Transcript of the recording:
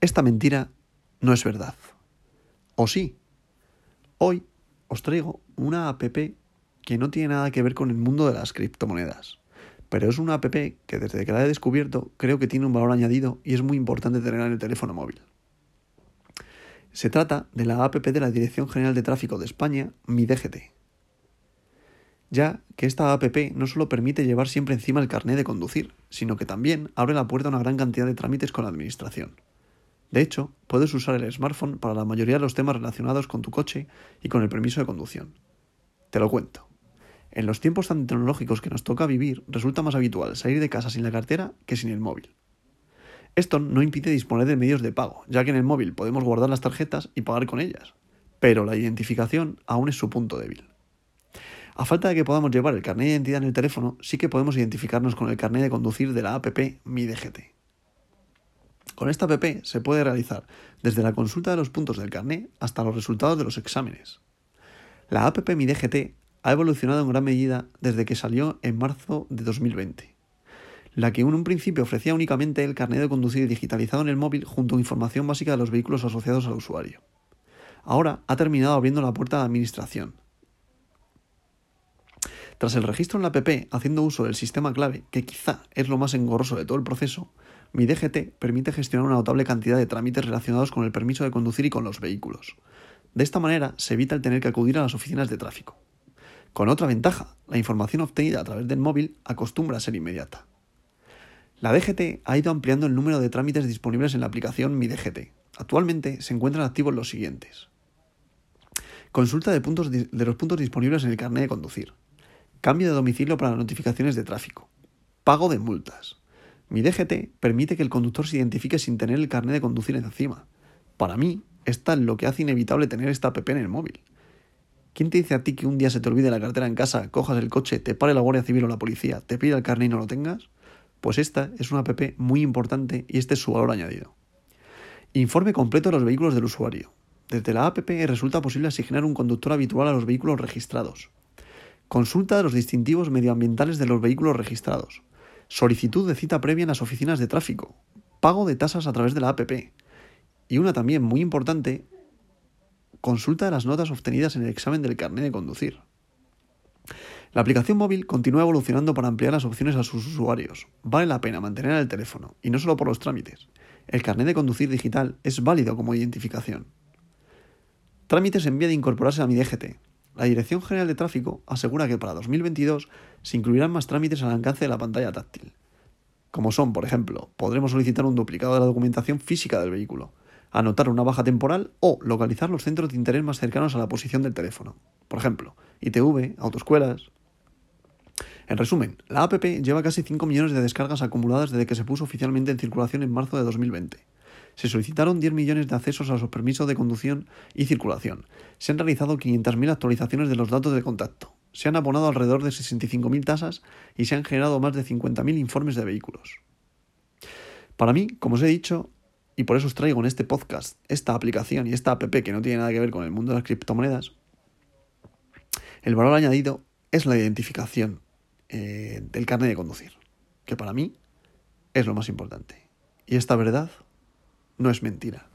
Esta mentira no es verdad. ¿O sí? Hoy os traigo una app que no tiene nada que ver con el mundo de las criptomonedas. Pero es una app que desde que la he descubierto creo que tiene un valor añadido y es muy importante tenerla en el teléfono móvil. Se trata de la app de la Dirección General de Tráfico de España, Mi DGT. Ya que esta app no solo permite llevar siempre encima el carné de conducir, sino que también abre la puerta a una gran cantidad de trámites con la administración. De hecho, puedes usar el smartphone para la mayoría de los temas relacionados con tu coche y con el permiso de conducción. Te lo cuento. En los tiempos tan tecnológicos que nos toca vivir, resulta más habitual salir de casa sin la cartera que sin el móvil. Esto no impide disponer de medios de pago, ya que en el móvil podemos guardar las tarjetas y pagar con ellas, pero la identificación aún es su punto débil. A falta de que podamos llevar el carnet de identidad en el teléfono, sí que podemos identificarnos con el carnet de conducir de la app Mi DGT. Con esta app se puede realizar desde la consulta de los puntos del carné hasta los resultados de los exámenes. La app Mi DGT ha evolucionado en gran medida desde que salió en marzo de 2020, la que en un principio ofrecía únicamente el carnet de conducir digitalizado en el móvil junto a información básica de los vehículos asociados al usuario. Ahora ha terminado abriendo la puerta de administración. Tras el registro en la app, haciendo uso del sistema clave, que quizá es lo más engorroso de todo el proceso, mi DGT permite gestionar una notable cantidad de trámites relacionados con el permiso de conducir y con los vehículos. De esta manera se evita el tener que acudir a las oficinas de tráfico. Con otra ventaja, la información obtenida a través del móvil acostumbra a ser inmediata. La DGT ha ido ampliando el número de trámites disponibles en la aplicación Mi DGT. Actualmente se encuentran activos los siguientes. Consulta de, puntos de los puntos disponibles en el carnet de conducir. Cambio de domicilio para notificaciones de tráfico. Pago de multas. Mi DGT permite que el conductor se identifique sin tener el carnet de conducir encima. Para mí, esta es lo que hace inevitable tener esta app en el móvil. ¿Quién te dice a ti que un día se te olvide la cartera en casa, cojas el coche, te pare la Guardia Civil o la policía, te pida el carnet y no lo tengas? Pues esta es una app muy importante y este es su valor añadido. Informe completo de los vehículos del usuario. Desde la app resulta posible asignar un conductor habitual a los vehículos registrados. Consulta los distintivos medioambientales de los vehículos registrados solicitud de cita previa en las oficinas de tráfico, pago de tasas a través de la APP y una también muy importante, consulta de las notas obtenidas en el examen del carnet de conducir. La aplicación móvil continúa evolucionando para ampliar las opciones a sus usuarios. Vale la pena mantener el teléfono, y no solo por los trámites. El carnet de conducir digital es válido como identificación. Trámites en vía de incorporarse a mi DGT. La Dirección General de Tráfico asegura que para 2022 se incluirán más trámites al alcance de la pantalla táctil. Como son, por ejemplo, podremos solicitar un duplicado de la documentación física del vehículo, anotar una baja temporal o localizar los centros de interés más cercanos a la posición del teléfono. Por ejemplo, ITV, autoescuelas. En resumen, la APP lleva casi 5 millones de descargas acumuladas desde que se puso oficialmente en circulación en marzo de 2020 se solicitaron 10 millones de accesos a los permisos de conducción y circulación. Se han realizado 500.000 actualizaciones de los datos de contacto. Se han abonado alrededor de 65.000 tasas y se han generado más de 50.000 informes de vehículos. Para mí, como os he dicho, y por eso os traigo en este podcast esta aplicación y esta app que no tiene nada que ver con el mundo de las criptomonedas, el valor añadido es la identificación eh, del carnet de conducir, que para mí es lo más importante. Y esta verdad no es mentira.